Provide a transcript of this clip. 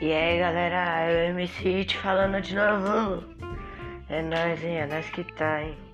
E aí galera, é o MC te falando de novo. É nóis, hein? É nóis que tá, hein?